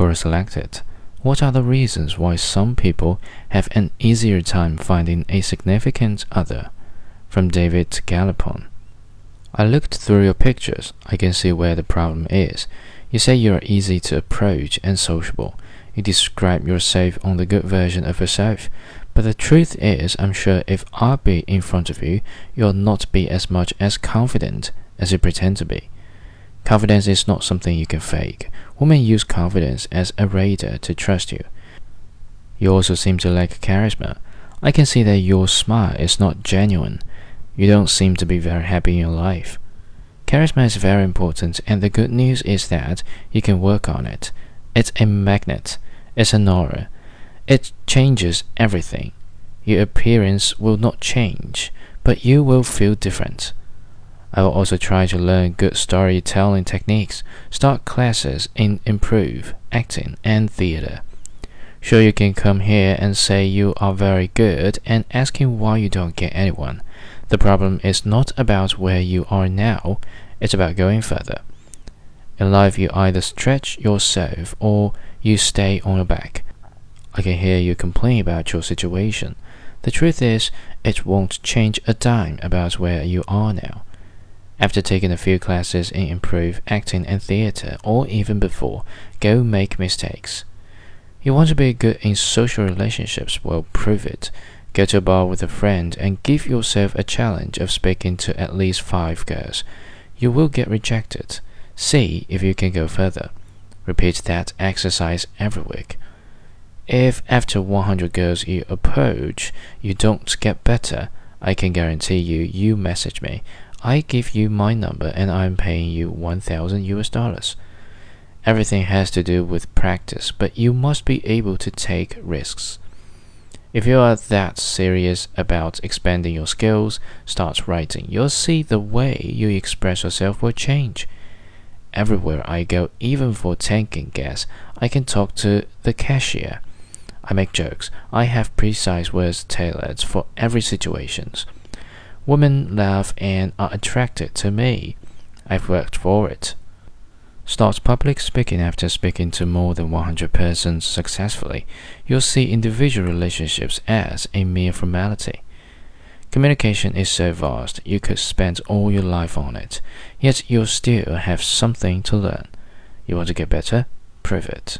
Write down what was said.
Quora selected. What are the reasons why some people have an easier time finding a significant other? From David Gallipon. I looked through your pictures. I can see where the problem is. You say you are easy to approach and sociable. You describe yourself on the good version of yourself. But the truth is, I'm sure if I be in front of you, you'll not be as much as confident as you pretend to be. Confidence is not something you can fake. Women use confidence as a radar to trust you. You also seem to lack charisma. I can see that your smile is not genuine. You don't seem to be very happy in your life. Charisma is very important, and the good news is that you can work on it. It's a magnet, it's an aura. It changes everything. Your appearance will not change, but you will feel different. I will also try to learn good storytelling techniques, start classes in improv, acting, and theater. Sure, you can come here and say you are very good and asking why you don't get anyone. The problem is not about where you are now, it's about going further. In life, you either stretch yourself or you stay on your back. I can hear you complain about your situation. The truth is, it won't change a dime about where you are now. After taking a few classes in improv, acting, and theater, or even before, go make mistakes. You want to be good in social relationships? Well, prove it. Go to a bar with a friend and give yourself a challenge of speaking to at least five girls. You will get rejected. See if you can go further. Repeat that exercise every week. If after 100 girls you approach, you don't get better, I can guarantee you, you message me. I give you my number and I'm paying you 1000 US dollars. Everything has to do with practice, but you must be able to take risks. If you are that serious about expanding your skills, start writing. You'll see the way you express yourself will change. Everywhere I go, even for tanking gas, I can talk to the cashier. I make jokes. I have precise words tailored for every situation. Women love and are attracted to me. I've worked for it. Start public speaking after speaking to more than 100 persons successfully. You'll see individual relationships as a mere formality. Communication is so vast, you could spend all your life on it, yet you'll still have something to learn. You want to get better? Prove it.